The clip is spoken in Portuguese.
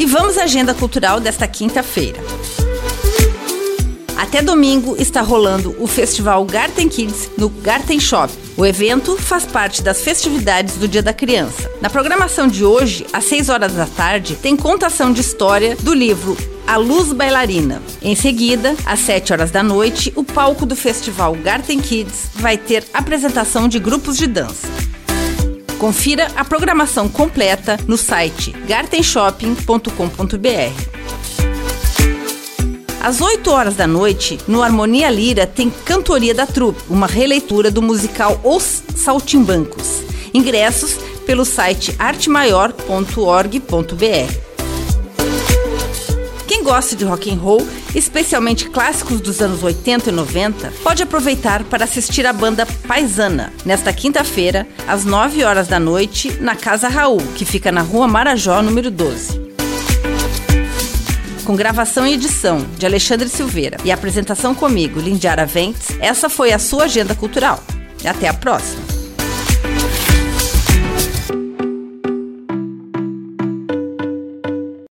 E vamos à agenda cultural desta quinta-feira. Até domingo está rolando o festival Garten Kids no Garten Shop. O evento faz parte das festividades do Dia da Criança. Na programação de hoje, às 6 horas da tarde, tem contação de história do livro a Luz Bailarina. Em seguida, às 7 horas da noite, o palco do festival Garten Kids vai ter apresentação de grupos de dança. Confira a programação completa no site gartenshopping.com.br. Às 8 horas da noite, no Harmonia Lira, tem Cantoria da Trupe, uma releitura do musical Os Saltimbancos. Ingressos pelo site artemaior.org.br. Quem gosta de rock and roll, especialmente clássicos dos anos 80 e 90, pode aproveitar para assistir a banda Paisana nesta quinta-feira, às 9 horas da noite, na Casa Raul, que fica na Rua Marajó, número 12 com gravação e edição de Alexandre Silveira e apresentação comigo, Lindiara Ventes, essa foi a sua agenda cultural. Até a próxima!